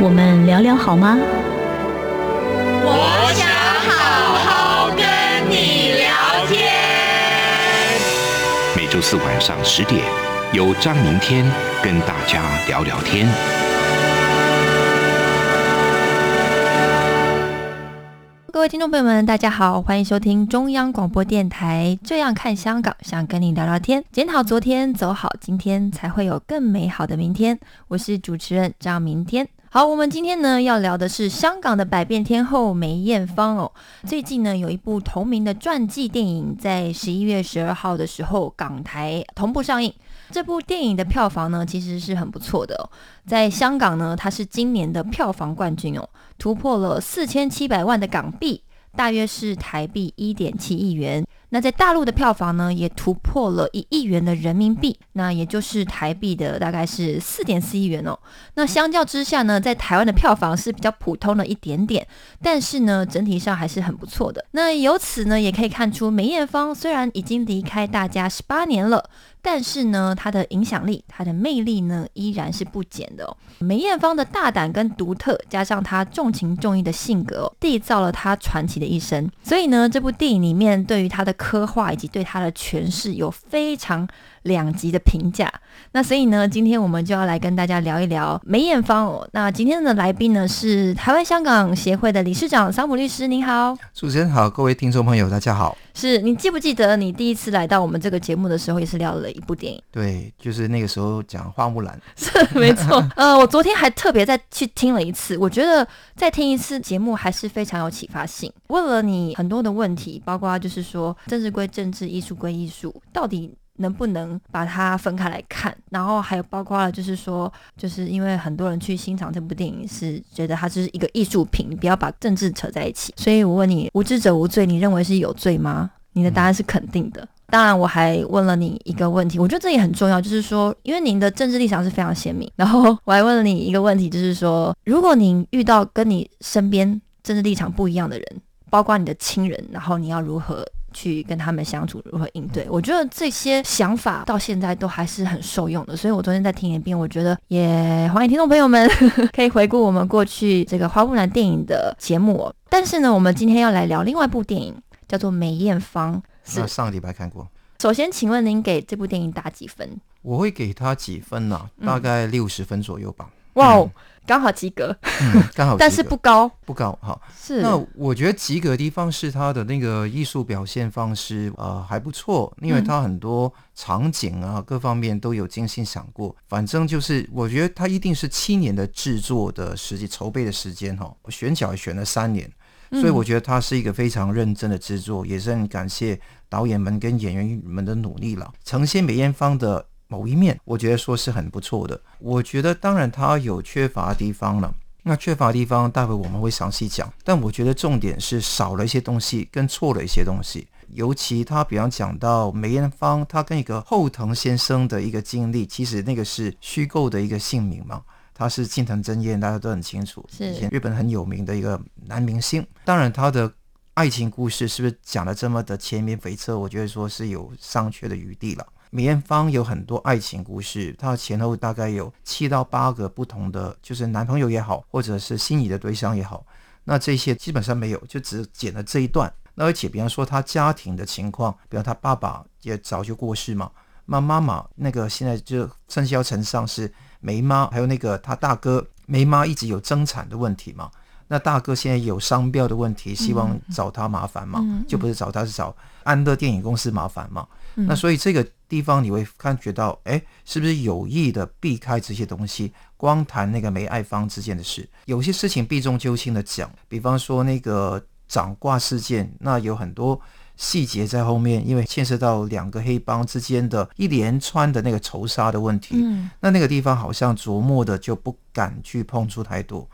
我们聊聊好吗？我想好好跟你聊天。每周四晚上十点，由张明天跟大家聊聊天。各位听众朋友们，大家好，欢迎收听中央广播电台《这样看香港》，想跟你聊聊天，检讨昨天，走好今天，才会有更美好的明天。我是主持人张明天。好，我们今天呢要聊的是香港的百变天后梅艳芳哦。最近呢有一部同名的传记电影，在十一月十二号的时候港台同步上映。这部电影的票房呢其实是很不错的哦，在香港呢它是今年的票房冠军哦，突破了四千七百万的港币，大约是台币一点七亿元。那在大陆的票房呢，也突破了一亿元的人民币，那也就是台币的大概是四点四亿元哦。那相较之下呢，在台湾的票房是比较普通的一点点，但是呢，整体上还是很不错的。那由此呢，也可以看出梅艳芳虽然已经离开大家十八年了。但是呢，她的影响力、她的魅力呢，依然是不减的哦。梅艳芳的大胆跟独特，加上她重情重义的性格、哦，缔造了她传奇的一生。所以呢，这部电影里面对于她的刻画以及对她的诠释，有非常两极的评价。那所以呢，今天我们就要来跟大家聊一聊梅艳芳哦。那今天的来宾呢是台湾香港协会的理事长桑普律师，您好。主持人好，各位听众朋友，大家好。是你记不记得你第一次来到我们这个节目的时候，也是聊了一部电影？对，就是那个时候讲花木兰。是没错。呃，我昨天还特别再去听了一次，我觉得再听一次节目还是非常有启发性。问了你很多的问题，包括就是说政治归政治，艺术归艺术，到底能不能把它分开来看？然后还有包括了就是说，就是因为很多人去欣赏这部电影是觉得它就是一个艺术品，你不要把政治扯在一起。所以我问你，无知者无罪，你认为是有罪吗？你的答案是肯定的。当然，我还问了你一个问题，我觉得这也很重要，就是说，因为您的政治立场是非常鲜明。然后我还问了你一个问题，就是说，如果您遇到跟你身边政治立场不一样的人，包括你的亲人，然后你要如何去跟他们相处，如何应对？我觉得这些想法到现在都还是很受用的。所以我昨天再听一遍，我觉得也欢迎听众朋友们 可以回顾我们过去这个花木兰电影的节目。但是呢，我们今天要来聊另外一部电影，叫做《梅艳芳》。那上个礼拜看过。首先，请问您给这部电影打几分？我会给他几分呢、嗯大概六十分左右吧。哇哦，刚好及格，嗯，刚好，但是不高。不高哈。是那我觉得及格的地方是他的那个艺术表现方式，呃，还不错，因为他很多场景啊，各方面都有精心想过。反正就是，我觉得他一定是七年的制作的时间筹备的时间哈，我选角也选了三年。所以我觉得它是一个非常认真的制作，也是很感谢导演们跟演员们的努力了。呈现梅艳芳的某一面，我觉得说是很不错的。我觉得当然它有缺乏的地方了，那缺乏的地方待会我们会详细讲。但我觉得重点是少了一些东西，跟错了一些东西。尤其他比方讲到梅艳芳，她跟一个后藤先生的一个经历，其实那个是虚构的一个姓名嘛。他是近藤真彦，大家都很清楚，是以前日本很有名的一个男明星。当然，他的爱情故事是不是讲的这么的前面悱恻？我觉得说是有商榷的余地了。梅艳芳有很多爱情故事，她前后大概有七到八个不同的，就是男朋友也好，或者是心仪的对象也好，那这些基本上没有，就只剪了这一段。那而且，比方说他家庭的情况，比方他爸爸也早就过世嘛，那妈妈那个现在就生肖成上是梅妈，还有那个他大哥梅妈一直有争产的问题嘛。那大哥现在有商标的问题，希望找他麻烦嘛，就不是找他，是找安乐电影公司麻烦嘛。嗯那所以这个地方你会感觉到，哎，是不是有意的避开这些东西，光谈那个梅爱芳之间的事？有些事情避重就轻的讲，比方说那个掌挂事件，那有很多细节在后面，因为牵涉到两个黑帮之间的一连串的那个仇杀的问题，嗯。那那个地方好像琢磨的就不敢去碰触太多。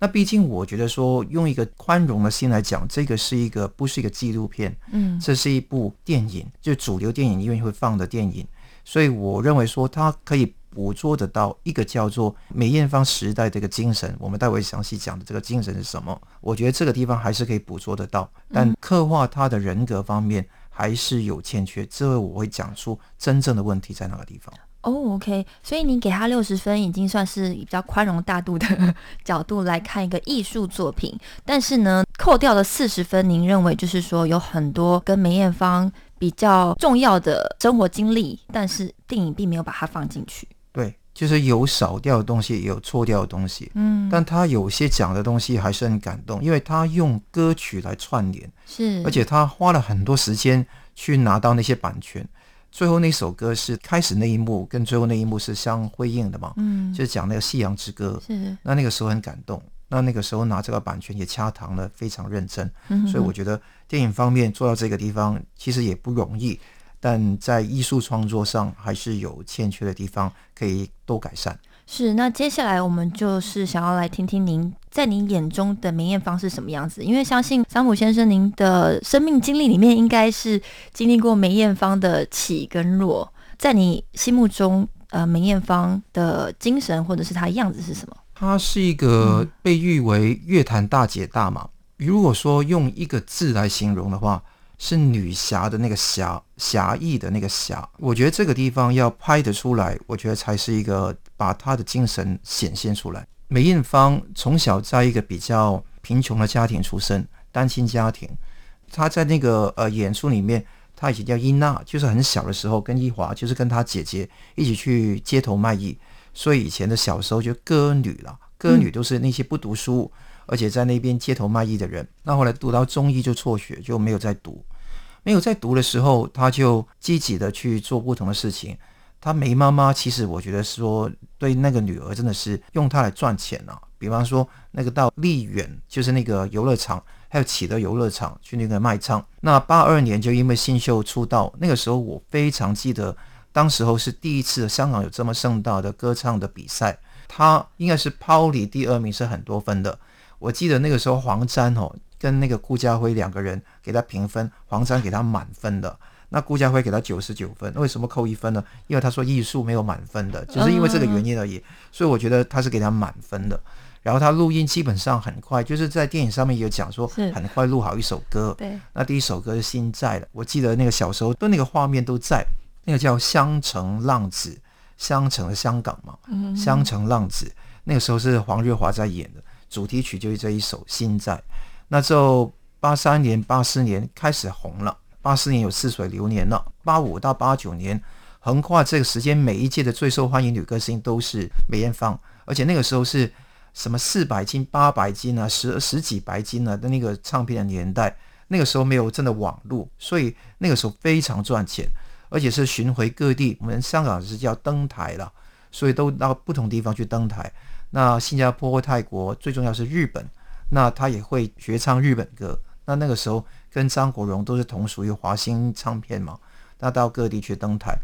那毕竟我觉得说，用一个宽容的心来讲，这个是一个不是一个纪录片，嗯，这是一部电影，就主流电影院会放的电影，所以我认为说它可以捕捉得到一个叫做梅艳芳时代这个精神。我们待会详细讲的这个精神是什么？我觉得这个地方还是可以捕捉得到，但刻画他的人格方面还是有欠缺。这我会讲出真正的问题在哪个地方。哦，OK，所以你给他六十分，已经算是比较宽容大度的角度来看一个艺术作品。但是呢，扣掉了四十分，您认为就是说有很多跟梅艳芳比较重要的生活经历，但是电影并没有把它放进去。对，就是有少掉的东西，也有错掉的东西。嗯，但他有些讲的东西还是很感动，因为他用歌曲来串联，是，而且他花了很多时间去拿到那些版权。最后那首歌是开始那一幕跟最后那一幕是相辉映的嘛？嗯，就是讲那个夕阳之歌。是，那那个时候很感动。那那个时候拿这个版权也掐糖了，非常认真。嗯所以我觉得电影方面做到这个地方其实也不容易，但在艺术创作上还是有欠缺的地方，可以多改善。是，那接下来我们就是想要来听听您在您眼中的梅艳芳是什么样子，因为相信桑普先生您的生命经历里面应该是经历过梅艳芳的起跟落，在你心目中，呃，梅艳芳的精神或者是她的样子是什么？她是一个被誉为乐坛大姐大嘛。如果说用一个字来形容的话，是女侠的那个侠，侠义的那个侠。我觉得这个地方要拍得出来，我觉得才是一个把她的精神显现出来。梅艳芳从小在一个比较贫穷的家庭出生，单亲家庭。她在那个呃演出里面，她以前叫伊娜，就是很小的时候跟伊华，就是跟她姐姐一起去街头卖艺，所以以前的小时候就歌女了。歌女都是那些不读书，而且在那边街头卖艺的人。那后来读到中医就辍学，就没有再读。没有在读的时候，他就积极的去做不同的事情。他梅妈妈其实我觉得说，对那个女儿真的是用她来赚钱啊。比方说，那个到丽园，就是那个游乐场，还有启德游乐场去那个卖唱。那八二年就因为新秀出道，那个时候我非常记得，当时候是第一次香港有这么盛大的歌唱的比赛。他应该是抛离第二名，是很多分的。我记得那个时候黄沾哦跟那个顾家辉两个人给他评分，黄沾给他满分的，那顾家辉给他九十九分。为什么扣一分呢？因为他说艺术没有满分的，只是因为这个原因而已。所以我觉得他是给他满分的。然后他录音基本上很快，就是在电影上面也有讲说很快录好一首歌。对，那第一首歌是《心在》的，我记得那个小时候都那个画面都在，那个叫《香城浪子》。香城的香港嘛，香城浪子那个时候是黄日华在演的，主题曲就是这一首《心在》。那就八三年、八四年开始红了，八四年有《似水流年》了，八五到八九年横跨这个时间，每一届的最受欢迎女歌星都是梅艳芳，而且那个时候是什么四百斤、八百斤啊，十十几百斤啊的那个唱片的年代，那个时候没有真的网络，所以那个时候非常赚钱。而且是巡回各地，我们香港是叫登台了，所以都到不同地方去登台。那新加坡、泰国，最重要是日本，那他也会学唱日本歌。那那个时候跟张国荣都是同属于华星唱片嘛，那到各地去登台。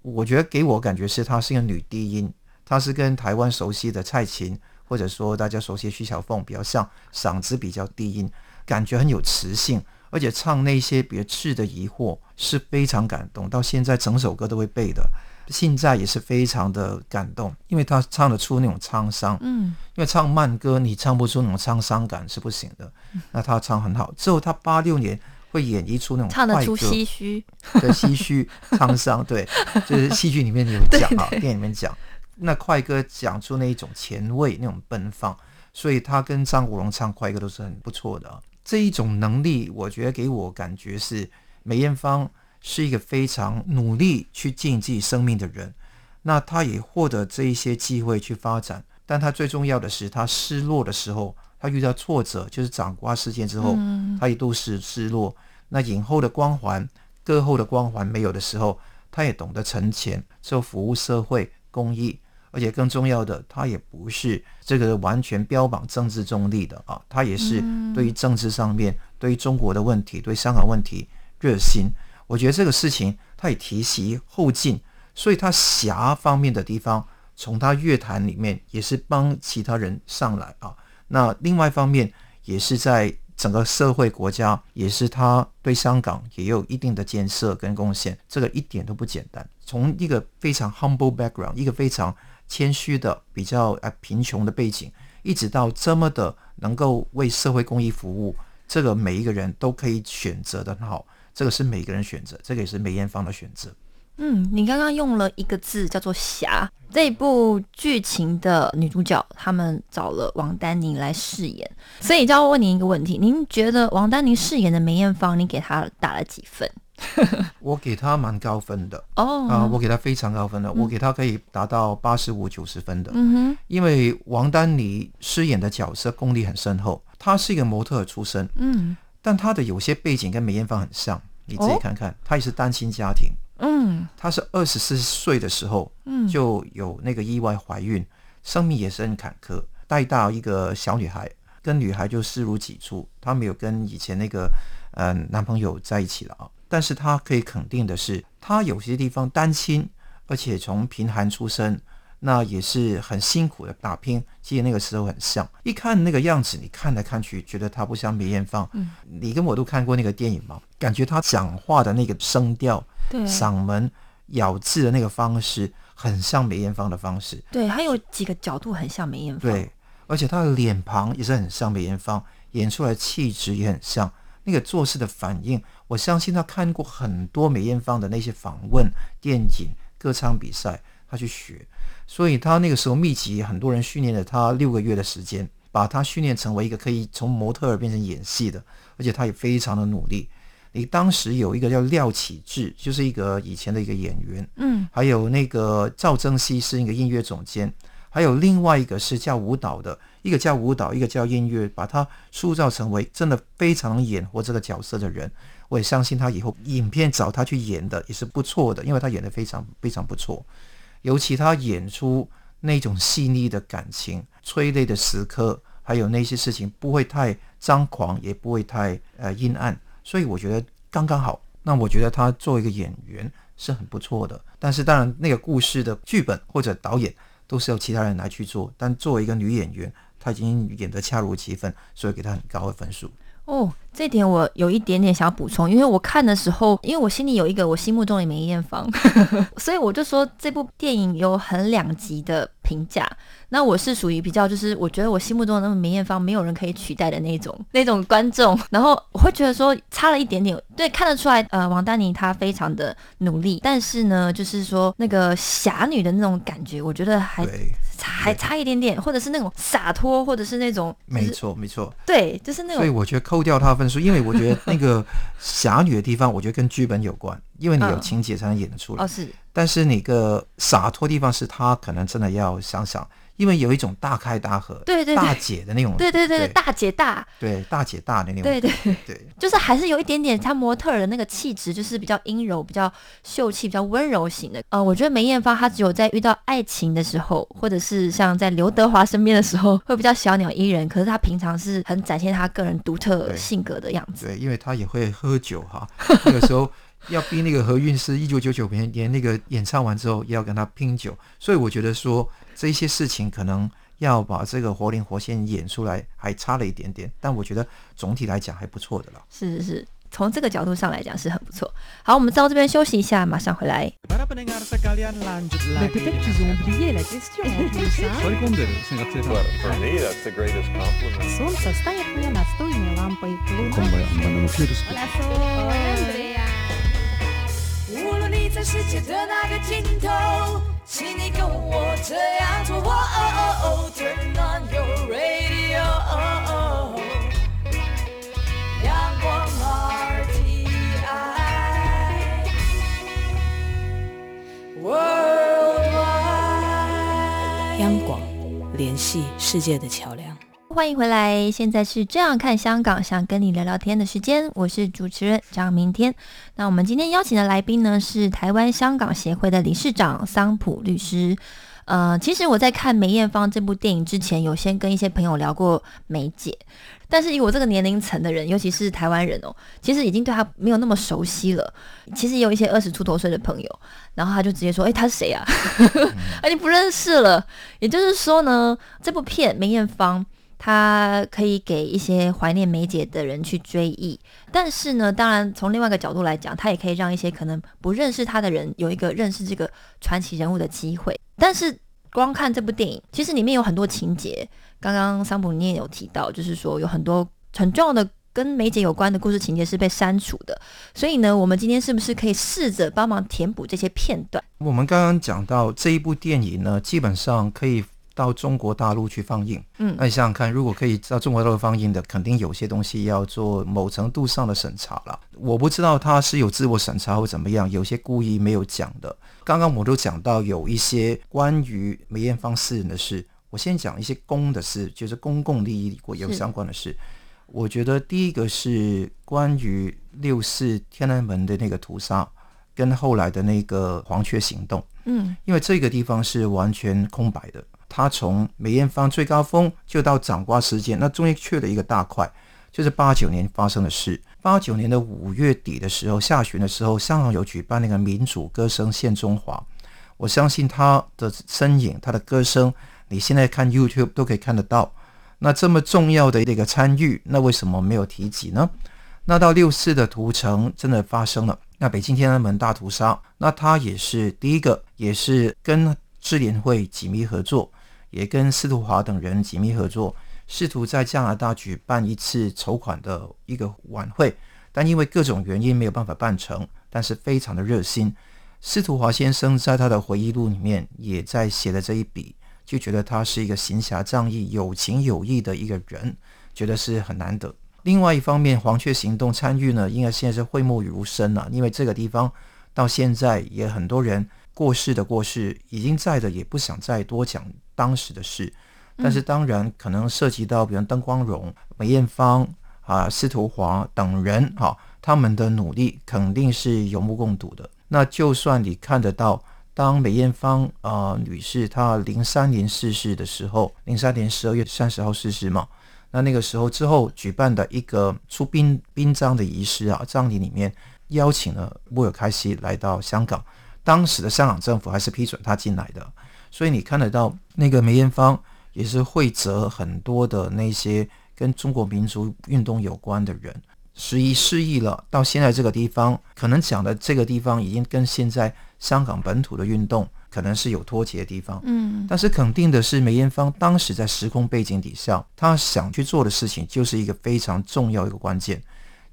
我觉得给我感觉是她是一个女低音，她是跟台湾熟悉的蔡琴，或者说大家熟悉徐小凤比较像，嗓子比较低音，感觉很有磁性。而且唱那些别致的疑惑是非常感动，到现在整首歌都会背的。现在也是非常的感动，因为他唱得出那种沧桑。嗯，因为唱慢歌你唱不出那种沧桑感是不行的。那他唱很好，之后他八六年会演绎出那种唱得出唏嘘，对唏嘘沧桑，对，就是戏剧里面有讲啊，电影里面讲。那快歌讲出那一种前卫、那种奔放，所以他跟张国荣唱快歌都是很不错的。这一种能力，我觉得给我感觉是梅艳芳是一个非常努力去尽自己生命的人。那他也获得这一些机会去发展，但他最重要的是，他失落的时候，他遇到挫折，就是掌瓜事件之后，他一度是失落。那影后的光环、歌后的光环没有的时候，他也懂得存钱，之后服务社会、公益。而且更重要的，他也不是这个完全标榜政治中立的啊，他也是对于政治上面、对于中国的问题、对香港问题热心。我觉得这个事情他也提携后进，所以他侠方面的地方，从他乐坛里面也是帮其他人上来啊。那另外一方面，也是在整个社会国家，也是他对香港也有一定的建设跟贡献，这个一点都不简单。从一个非常 humble background，一个非常谦虚的、比较啊贫穷的背景，一直到这么的能够为社会公益服务，这个每一个人都可以选择的很好。这个是每个人选择，这个也是梅艳芳的选择。嗯，你刚刚用了一个字叫做“侠”。这部剧情的女主角，他们找了王丹妮来饰演，所以就要问您一个问题：您觉得王丹妮饰演的梅艳芳，你给她打了几分？我给她蛮高分的哦，啊，我给她非常高分的，我给她可以达到八十五、九十分的。嗯哼，因为王丹妮饰演的角色功力很深厚，她是一个模特出身，嗯，但她的有些背景跟梅艳芳很像，你自己看看，她也是单亲家庭。嗯，她是二十四岁的时候，嗯，就有那个意外怀孕，生命也是很坎坷，带大一个小女孩，跟女孩就视如己出，她没有跟以前那个呃男朋友在一起了啊。但是她可以肯定的是，她有些地方单亲，而且从贫寒出身，那也是很辛苦的打拼。其实那个时候很像，一看那个样子，你看来看去，觉得他不像梅艳芳。嗯，你跟我都看过那个电影吗？感觉他讲话的那个声调。嗓门咬字的那个方式很像梅艳芳的方式，对，还有几个角度很像梅艳芳，对，而且他的脸庞也是很像梅艳芳，演出来气质也很像，那个做事的反应，我相信他看过很多梅艳芳的那些访问、电影、歌唱比赛，她去学，所以他那个时候密集很多人训练了他六个月的时间，把他训练成为一个可以从模特儿变成演戏的，而且他也非常的努力。你当时有一个叫廖启智，就是一个以前的一个演员，嗯，还有那个赵增熙是一个音乐总监，还有另外一个是叫舞蹈的，一个叫舞蹈，一个叫音乐，把他塑造成为真的非常能演活这个角色的人。我也相信他以后影片找他去演的也是不错的，因为他演的非常非常不错，尤其他演出那种细腻的感情、催泪的时刻，还有那些事情不会太张狂，也不会太呃阴暗。所以我觉得刚刚好。那我觉得他作为一个演员是很不错的，但是当然那个故事的剧本或者导演都是由其他人来去做。但作为一个女演员，她已经演得恰如其分，所以给她很高的分数。哦，这点我有一点点想要补充，因为我看的时候，因为我心里有一个我心目中的梅艳芳，所以我就说这部电影有很两极的评价。那我是属于比较，就是我觉得我心目中的那个梅艳芳没有人可以取代的那种 那种观众，然后我会觉得说差了一点点，对，看得出来，呃，王丹妮她非常的努力，但是呢，就是说那个侠女的那种感觉，我觉得还还差一点点，或者是那种洒脱，或者是那种，没错没错，对，就是那种，所以我觉得扣掉她分数，因为我觉得那个 侠女的地方，我觉得跟剧本有关，因为你有情节才能演得出来，哦是，但是那个洒脱地方是他可能真的要想想。因为有一种大开大合，对对大姐的那种，对对对大姐大，对大姐大的那种，对对对，就是还是有一点点她模特的那个气质，就是比较阴柔、比较秀气、比较温柔型的。呃，我觉得梅艳芳她只有在遇到爱情的时候，或者是像在刘德华身边的时候，会比较小鸟依人。可是她平常是很展现她个人独特性格的样子。对，因为她也会喝酒哈，那个时候要逼那个何韵诗，一九九九年年那个演唱完之后，也要跟她拼酒。所以我觉得说。这些事情可能要把这个活灵活现演出来，还差了一点点，但我觉得总体来讲还不错的了。是是是，从这个角度上来讲是很不错。好，我们到这边休息一下，马上回来。无论你在世界的哪个尽头。请你跟我这样做。哦哦哦 Turn on your radio。阳光 RTI。央广联系世界的桥梁。欢迎回来，现在是这样看香港，想跟你聊聊天的时间。我是主持人张明天。那我们今天邀请的来宾呢，是台湾香港协会的理事长桑普律师。呃，其实我在看梅艳芳这部电影之前，有先跟一些朋友聊过梅姐，但是以我这个年龄层的人，尤其是台湾人哦，其实已经对她没有那么熟悉了。其实有一些二十出头岁的朋友，然后他就直接说：“哎，他是谁啊？啊，你不认识了。”也就是说呢，这部片梅艳芳。他可以给一些怀念梅姐的人去追忆。但是呢，当然从另外一个角度来讲，他也可以让一些可能不认识他的人有一个认识这个传奇人物的机会。但是光看这部电影，其实里面有很多情节，刚刚桑普你也有提到，就是说有很多很重要的。跟梅姐有关的故事情节是被删除的，所以呢，我们今天是不是可以试着帮忙填补这些片段？我们刚刚讲到这一部电影呢，基本上可以到中国大陆去放映。嗯，那你想想看，如果可以到中国大陆放映的，肯定有些东西要做某程度上的审查了。我不知道他是有自我审查或怎么样，有些故意没有讲的。刚刚我都讲到有一些关于梅艳芳私人的事，我先讲一些公的事，就是公共利益有相关的事。我觉得第一个是关于六四天安门的那个屠杀，跟后来的那个黄雀行动，嗯，因为这个地方是完全空白的。他从梅艳芳最高峰就到掌瓜事件，那中间缺了一个大块，就是八九年发生的事。八九年的五月底的时候，下旬的时候，香港有举办那个民主歌声献中华。我相信他的身影，他的歌声，你现在看 YouTube 都可以看得到。那这么重要的一个参与，那为什么没有提及呢？那到六四的屠城真的发生了，那北京天安门大屠杀，那他也是第一个，也是跟智联会紧密合作，也跟司徒华等人紧密合作，试图在加拿大举办一次筹款的一个晚会，但因为各种原因没有办法办成，但是非常的热心。司徒华先生在他的回忆录里面也在写了这一笔。就觉得他是一个行侠仗义、有情有义的一个人，觉得是很难得。另外一方面，黄雀行动参与呢，应该现在是讳莫如深了，因为这个地方到现在也很多人过世的过世，已经在的也不想再多讲当时的事。但是当然可能涉及到，比如邓光荣、梅艳芳啊、司徒华等人哈，他们的努力肯定是有目共睹的。那就算你看得到。当梅艳芳啊女士她零三年逝世的时候，零三年十二月三十号逝世嘛，那那个时候之后举办的一个出殡殡葬的仪式啊，葬礼里面邀请了穆尔开西来到香港，当时的香港政府还是批准他进来的，所以你看得到那个梅艳芳也是会泽很多的那些跟中国民族运动有关的人。时移世易了，到现在这个地方，可能讲的这个地方已经跟现在香港本土的运动可能是有脱节的地方。嗯，但是肯定的是，梅艳芳当时在时空背景底下，她想去做的事情就是一个非常重要一个关键。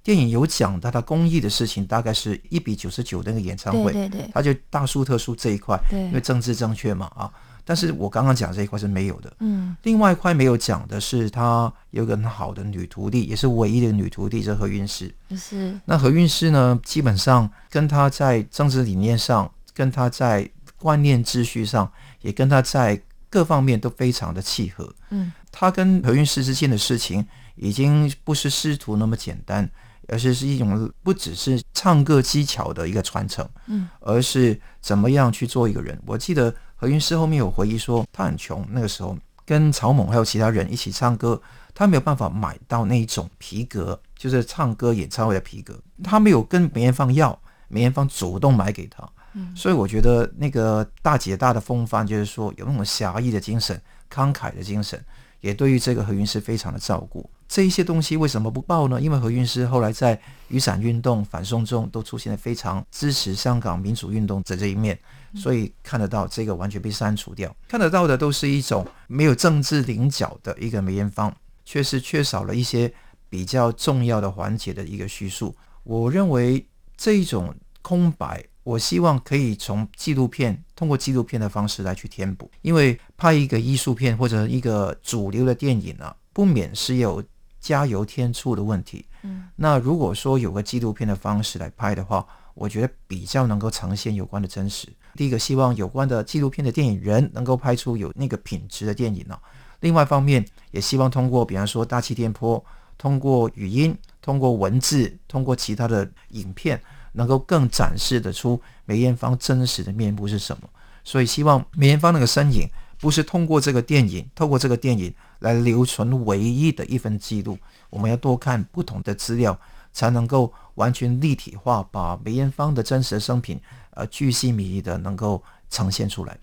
电影有讲到他公益的事情，大概是一比九十九那个演唱会，对对对，他就大书特书这一块，对，因为政治正确嘛啊。但是我刚刚讲这一块是没有的，嗯，另外一块没有讲的是，他有个很好的女徒弟，也是唯一的女徒弟，是何韵诗。是。那何韵诗呢，基本上跟他在政治理念上，跟他在观念秩序上，也跟他在各方面都非常的契合。嗯，他跟何韵诗之间的事情，已经不是师徒那么简单，而是是一种不只是唱歌技巧的一个传承，嗯，而是怎么样去做一个人。我记得。何韵诗后面有回忆说，他很穷，那个时候跟曹猛还有其他人一起唱歌，他没有办法买到那一种皮革，就是唱歌演唱会的皮革，他没有跟梅艳芳要，梅艳芳主动买给他。嗯，所以我觉得那个大姐大的风范，就是说有那种侠义的精神、慷慨的精神，也对于这个何韵诗非常的照顾。这一些东西为什么不报呢？因为何韵诗后来在雨伞运动、反送中都出现了非常支持香港民主运动的这一面。所以看得到这个完全被删除掉，看得到的都是一种没有政治棱角的一个梅艳芳，却是缺少了一些比较重要的环节的一个叙述。我认为这一种空白，我希望可以从纪录片，通过纪录片的方式来去填补。因为拍一个艺术片或者一个主流的电影呢，不免是有加油添醋的问题。嗯，那如果说有个纪录片的方式来拍的话，我觉得比较能够呈现有关的真实。第一个希望有关的纪录片的电影人能够拍出有那个品质的电影呢。另外一方面，也希望通过比方说大气电波，通过语音，通过文字，通过其他的影片，能够更展示得出梅艳芳真实的面目是什么。所以希望梅艳芳那个身影，不是通过这个电影，透过这个电影来留存唯一的一份记录。我们要多看不同的资料，才能够完全立体化，把梅艳芳的真实生平。呃，巨细靡遗的能够呈现出来。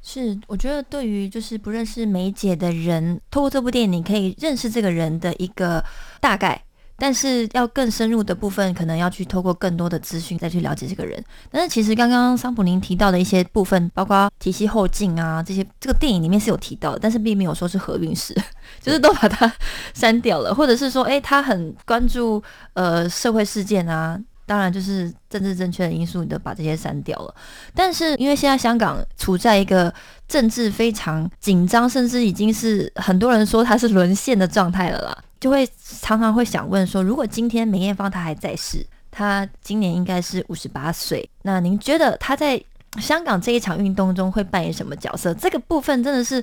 是，我觉得对于就是不认识梅姐的人，透过这部电影，你可以认识这个人的一个大概。但是要更深入的部分，可能要去透过更多的资讯再去了解这个人。但是其实刚刚桑普林提到的一些部分，包括提膝后劲啊这些，这个电影里面是有提到的，但是并没有说是合运史，就是都把它删掉了，或者是说，诶，他很关注呃社会事件啊，当然就是政治正确的因素，你都把这些删掉了。但是因为现在香港处在一个政治非常紧张，甚至已经是很多人说他是沦陷的状态了啦。就会常常会想问说，如果今天梅艳芳她还在世，她今年应该是五十八岁，那您觉得她在香港这一场运动中会扮演什么角色？这个部分真的是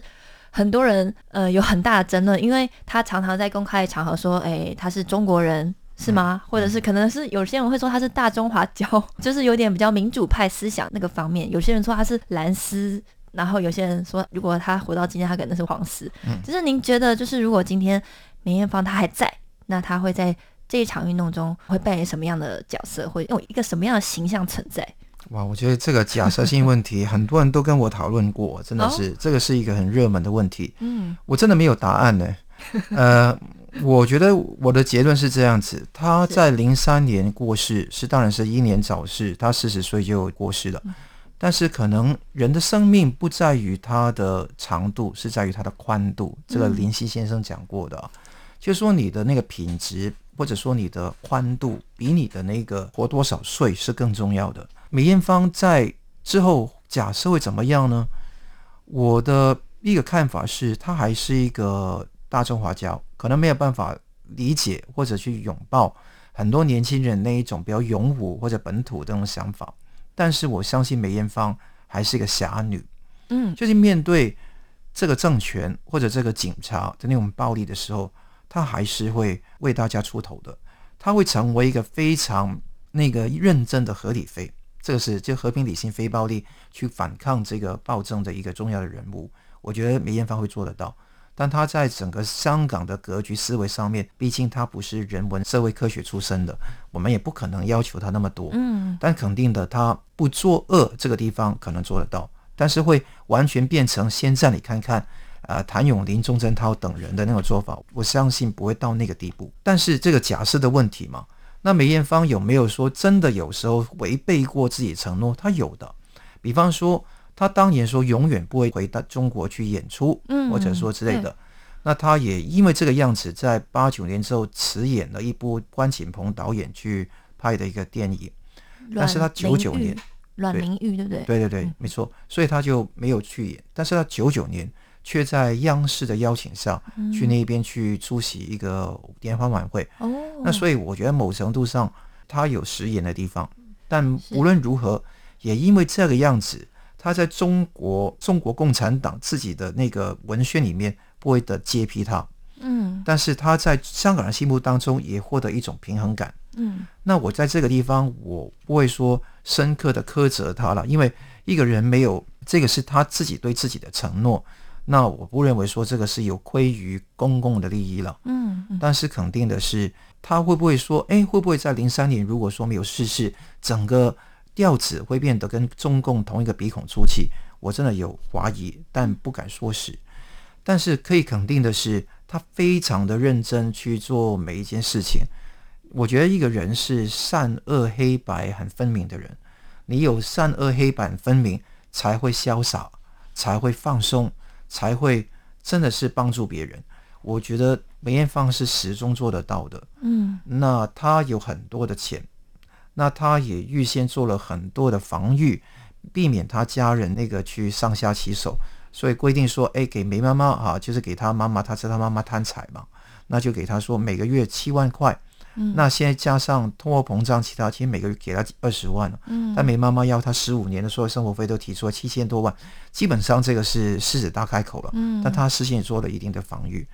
很多人呃有很大的争论，因为她常常在公开场合说，哎，她是中国人是吗？或者是可能是有些人会说她是大中华教，就是有点比较民主派思想那个方面。有些人说她是蓝丝，然后有些人说如果她活到今天，她可能是黄丝。嗯就是您觉得，就是如果今天。梅艳芳她还在，那她会在这一场运动中会扮演什么样的角色，会用一个什么样的形象存在？哇，我觉得这个假设性问题，很多人都跟我讨论过，真的是这个是一个很热门的问题。嗯，我真的没有答案呢。呃，我觉得我的结论是这样子：他在零三年过世，是当然是英年早逝，他四十岁就过世了。但是可能人的生命不在于它的长度，是在于它的宽度。这个林夕先生讲过的。就说你的那个品质，或者说你的宽度，比你的那个活多少岁是更重要的。梅艳芳在之后假设会怎么样呢？我的一个看法是，她还是一个大众华侨，可能没有办法理解或者去拥抱很多年轻人那一种比较勇武或者本土这种想法。但是我相信梅艳芳还是一个侠女，嗯，就是面对这个政权或者这个警察的那种暴力的时候。他还是会为大家出头的，他会成为一个非常那个认真的合理非，这个是就和平理性非暴力去反抗这个暴政的一个重要的人物。我觉得梅艳芳会做得到，但他在整个香港的格局思维上面，毕竟他不是人文社会科学出身的，我们也不可能要求他那么多。嗯，但肯定的，他不作恶这个地方可能做得到，但是会完全变成先在你看看。呃，谭咏麟、钟镇涛等人的那种做法，我相信不会到那个地步。但是这个假设的问题嘛，那梅艳芳有没有说真的有时候违背过自己承诺？她有的，比方说她当年说永远不会回到中国去演出，嗯，或者说之类的。那她也因为这个样子，在八九年之后辞演了一部关锦鹏导演去拍的一个电影，但是他九九年阮玲玉对不对？对对对，没错，所以他就没有去演。但是他九九年。却在央视的邀请下去那边去出席一个联欢晚会。哦，那所以我觉得某程度上他有食言的地方，但无论如何，也因为这个样子，他在中国中国共产党自己的那个文宣里面不会的揭批他。嗯，但是他在香港人心目当中也获得一种平衡感。嗯，那我在这个地方我不会说深刻的苛责他了，因为一个人没有这个是他自己对自己的承诺。那我不认为说这个是有亏于公共的利益了，嗯，但是肯定的是，他会不会说，哎，会不会在零三年如果说没有逝世，整个调子会变得跟中共同一个鼻孔出气？我真的有怀疑，但不敢说实。但是可以肯定的是，他非常的认真去做每一件事情。我觉得一个人是善恶黑白很分明的人，你有善恶黑白分明，才会潇洒，才会放松。才会真的是帮助别人。我觉得梅艳芳是始终做得到的。嗯，那她有很多的钱，那她也预先做了很多的防御，避免她家人那个去上下其手。所以规定说，哎，给梅妈妈啊，就是给她妈妈，她知道她妈妈贪财嘛，那就给她说每个月七万块。那现在加上通货膨胀，其他其实每个月给他二十万了。嗯，但梅妈妈要他十五年的所有生活费都提出了七千多万，基本上这个是狮子大开口了。嗯，但他事先也做了一定的防御。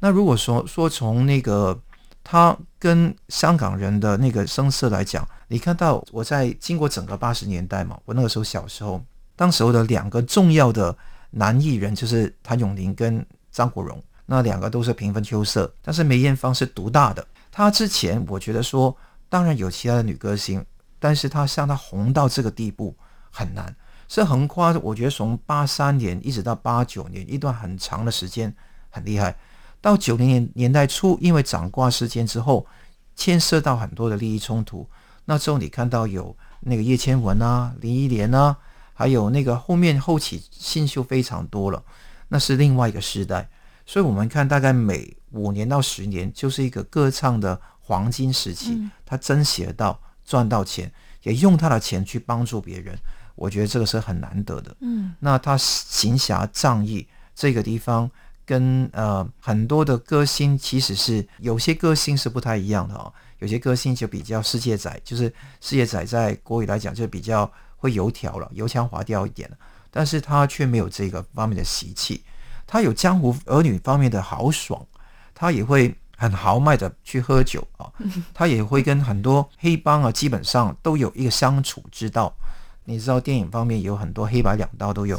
那如果说说从那个他跟香港人的那个声色来讲，你看到我在经过整个八十年代嘛，我那个时候小时候，当时候的两个重要的男艺人就是谭咏麟跟张国荣，那两个都是平分秋色，但是梅艳芳是独大的。她之前，我觉得说，当然有其他的女歌星，但是她像她红到这个地步很难，是横跨，我觉得从八三年一直到八九年一段很长的时间，很厉害。到九零年年代初，因为掌挂事件之后，牵涉到很多的利益冲突。那之后你看到有那个叶千文啊、林忆莲啊，还有那个后面后起新秀非常多了，那是另外一个时代。所以我们看大概每五年到十年就是一个歌唱的黄金时期，他真写到赚到钱，也用他的钱去帮助别人。我觉得这个是很难得的。嗯，那他行侠仗义这个地方，跟呃很多的歌星其实是有些歌星是不太一样的哦。有些歌星就比较世界仔，就是世界仔在国语来讲就比较会油条了，油腔滑调一点但是他却没有这个方面的习气，他有江湖儿女方面的豪爽，他也会很豪迈的去喝酒啊，他也会跟很多黑帮啊，基本上都有一个相处之道。你知道电影方面有很多黑白两道都有，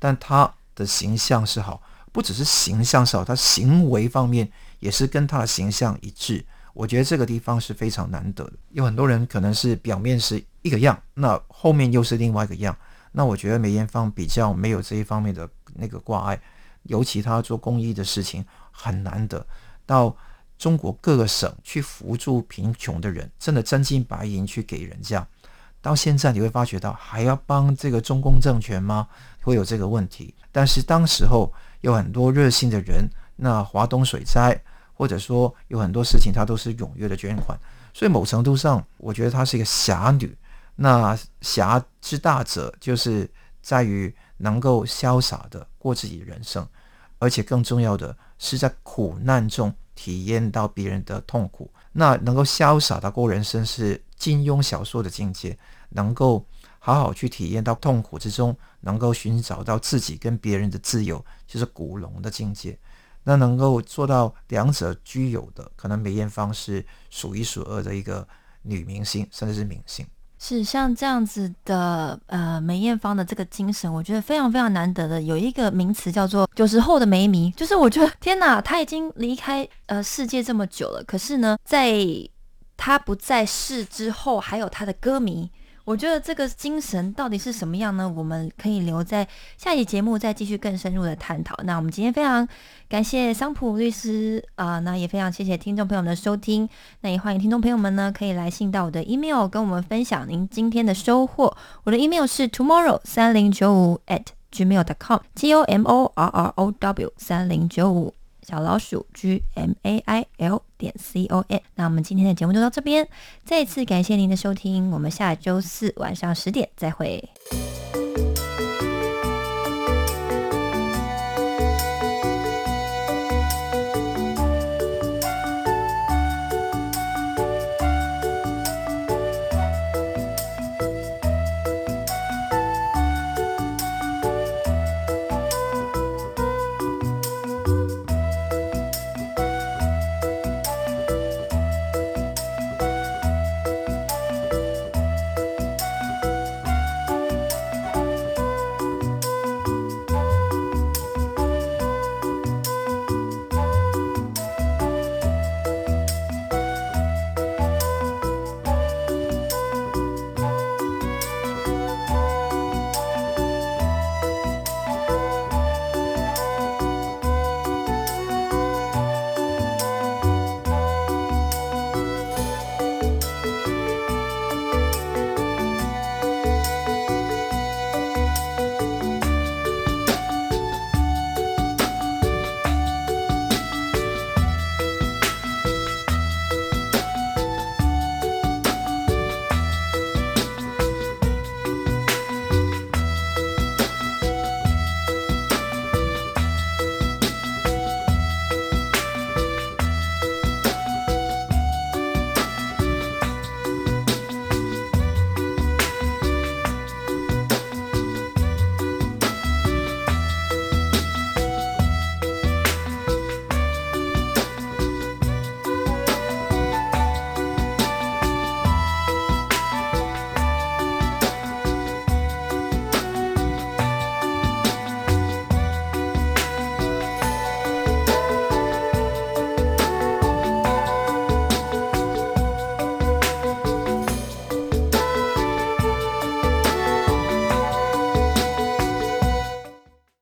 但他的形象是好，不只是形象是好，他行为方面也是跟他的形象一致。我觉得这个地方是非常难得的。有很多人可能是表面是一个样，那后面又是另外一个样。那我觉得梅艳芳比较没有这一方面的那个挂碍，尤其他做公益的事情很难得，到中国各个省去扶助贫穷的人，真的真金白银去给人家。到现在你会发觉到还要帮这个中共政权吗？会有这个问题。但是当时候有很多热心的人，那华东水灾，或者说有很多事情，他都是踊跃的捐款。所以某程度上，我觉得她是一个侠女。那侠之大者，就是在于能够潇洒的过自己人生，而且更重要的是在苦难中体验到别人的痛苦。那能够潇洒的过人生是。金庸小说的境界，能够好好去体验到痛苦之中，能够寻找到自己跟别人的自由，就是古龙的境界。那能够做到两者具有的，可能梅艳芳是数一数二的一个女明星，甚至是明星。是像这样子的，呃，梅艳芳的这个精神，我觉得非常非常难得的。有一个名词叫做“九十后的梅迷”，就是我觉得天哪，她已经离开呃世界这么久了，可是呢，在她不在世之后，还有她的歌迷，我觉得这个精神到底是什么样呢？我们可以留在下一节目再继续更深入的探讨。那我们今天非常感谢桑普律师啊，那也非常谢谢听众朋友们的收听。那也欢迎听众朋友们呢，可以来信到我的 email 跟我们分享您今天的收获。我的 email 是 tomorrow 三零九五 at gmail dot com，t o m o r r o w 三零九五。小老鼠 G M A I L 点 C O N，那我们今天的节目就到这边，再次感谢您的收听，我们下周四晚上十点再会。